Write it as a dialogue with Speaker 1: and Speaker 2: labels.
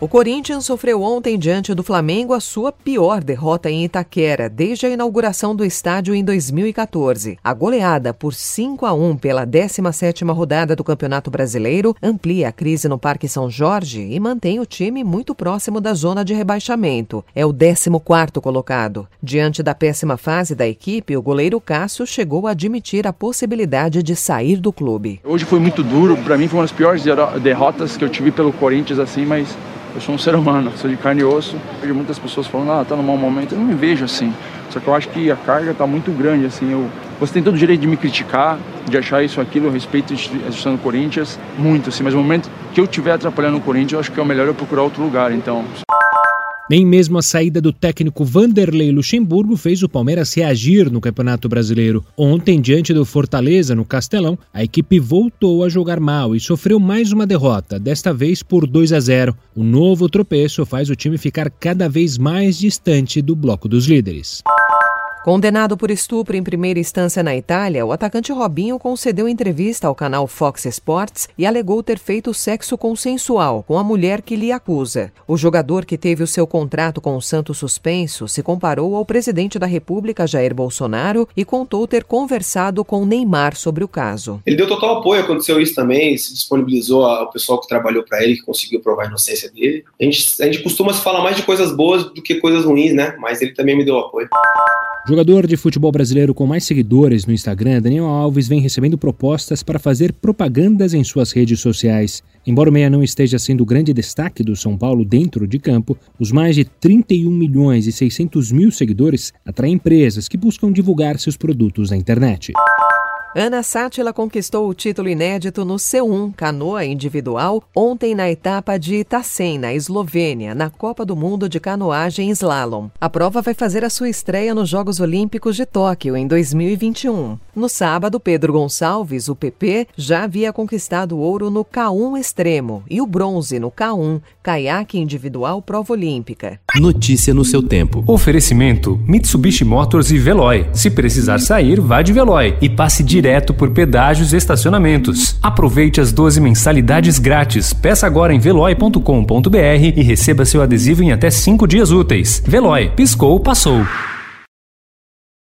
Speaker 1: O Corinthians sofreu ontem diante do Flamengo a sua pior derrota em Itaquera desde a inauguração do estádio em 2014. A goleada por 5 a 1 pela 17ª rodada do Campeonato Brasileiro amplia a crise no Parque São Jorge e mantém o time muito próximo da zona de rebaixamento. É o 14º colocado. Diante da péssima fase da equipe, o goleiro Cássio chegou a admitir a possibilidade de sair do clube.
Speaker 2: Hoje foi muito duro, para mim foi uma das piores derrotas que eu tive pelo Corinthians assim, mas eu sou um ser humano, sou de carne e osso. Vejo muitas pessoas falando, ah, tá num mau momento. Eu não me vejo assim. Só que eu acho que a carga tá muito grande, assim. Eu, você tem todo o direito de me criticar, de achar isso, aquilo. Respeito a instituição do Corinthians muito, assim. Mas no momento que eu estiver atrapalhando o Corinthians, eu acho que é o melhor eu procurar outro lugar. Então.
Speaker 3: Nem mesmo a saída do técnico Vanderlei Luxemburgo fez o Palmeiras reagir no Campeonato Brasileiro. Ontem, diante do Fortaleza, no Castelão, a equipe voltou a jogar mal e sofreu mais uma derrota, desta vez por 2 a 0. O novo tropeço faz o time ficar cada vez mais distante do bloco dos líderes.
Speaker 1: Condenado por estupro em primeira instância na Itália, o atacante Robinho concedeu entrevista ao canal Fox Sports e alegou ter feito sexo consensual com a mulher que lhe acusa. O jogador que teve o seu contrato com o Santos suspenso se comparou ao presidente da República, Jair Bolsonaro, e contou ter conversado com Neymar sobre o caso.
Speaker 4: Ele deu total apoio, aconteceu isso também, se disponibilizou ao pessoal que trabalhou para ele, que conseguiu provar a inocência dele. A gente, a gente costuma se falar mais de coisas boas do que coisas ruins, né? Mas ele também me deu apoio.
Speaker 3: Jogador de futebol brasileiro com mais seguidores no Instagram, Daniel Alves vem recebendo propostas para fazer propagandas em suas redes sociais. Embora o meia não esteja sendo o grande destaque do São Paulo dentro de campo, os mais de 31 milhões e 600 mil seguidores atraem empresas que buscam divulgar seus produtos na internet.
Speaker 1: Ana Sátila conquistou o título inédito no C1 canoa individual ontem na etapa de Itasen, na Eslovênia, na Copa do Mundo de Canoagem Slalom. A prova vai fazer a sua estreia nos Jogos Olímpicos de Tóquio em 2021. No sábado, Pedro Gonçalves, o PP, já havia conquistado ouro no K1 extremo e o bronze no K1, caiaque individual prova olímpica.
Speaker 5: Notícia no seu tempo.
Speaker 6: Oferecimento: Mitsubishi Motors e Veloy. Se precisar sair, vá de Veloy e passe direto por pedágios e estacionamentos. Aproveite as 12 mensalidades grátis. Peça agora em veloy.com.br e receba seu adesivo em até 5 dias úteis. Veloy, piscou, passou.